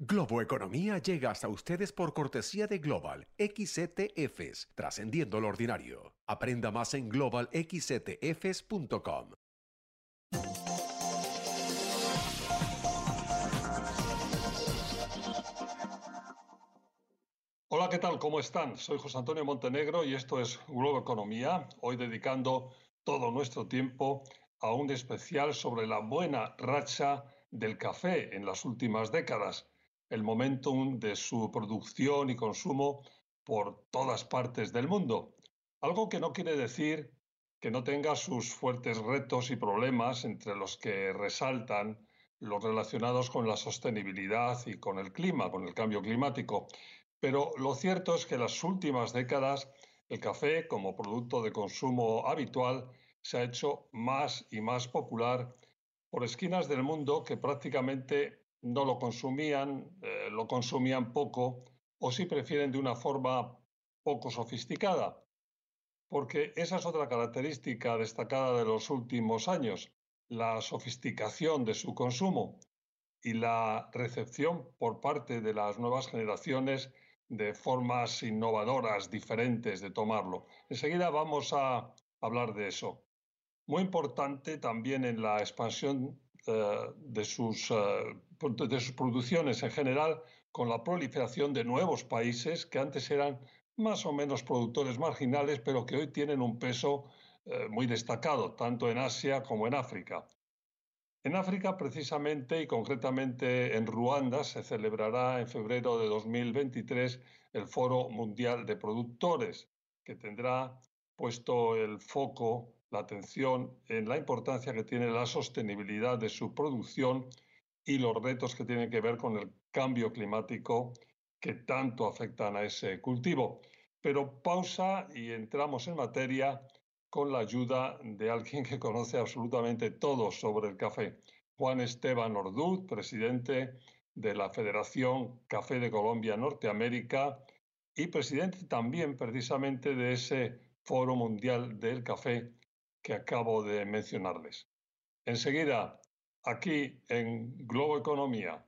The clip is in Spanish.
Globo Economía llega hasta ustedes por cortesía de Global XETFs, trascendiendo lo ordinario. Aprenda más en globalxetfs.com. Hola, ¿qué tal? ¿Cómo están? Soy José Antonio Montenegro y esto es Globo Economía, hoy dedicando todo nuestro tiempo a un especial sobre la buena racha del café en las últimas décadas el momentum de su producción y consumo por todas partes del mundo. Algo que no quiere decir que no tenga sus fuertes retos y problemas entre los que resaltan los relacionados con la sostenibilidad y con el clima, con el cambio climático. Pero lo cierto es que en las últimas décadas el café como producto de consumo habitual se ha hecho más y más popular por esquinas del mundo que prácticamente no lo consumían, eh, lo consumían poco o si prefieren de una forma poco sofisticada. Porque esa es otra característica destacada de los últimos años, la sofisticación de su consumo y la recepción por parte de las nuevas generaciones de formas innovadoras, diferentes de tomarlo. Enseguida vamos a hablar de eso. Muy importante también en la expansión de, sus, eh, de sus producciones en general, con la proliferación de nuevos países que antes eran más o menos productores marginales, pero que hoy tienen un peso eh, muy destacado, tanto en Asia como en África. En África, precisamente y concretamente en Ruanda, se celebrará en febrero de 2023 el Foro Mundial de Productores, que tendrá puesto el foco la atención en la importancia que tiene la sostenibilidad de su producción y los retos que tienen que ver con el cambio climático que tanto afectan a ese cultivo. Pero pausa y entramos en materia con la ayuda de alguien que conoce absolutamente todo sobre el café. Juan Esteban Orduz, presidente de la Federación Café de Colombia Norteamérica y presidente también precisamente de ese Foro Mundial del Café que acabo de mencionarles. Enseguida, aquí en Globo Economía.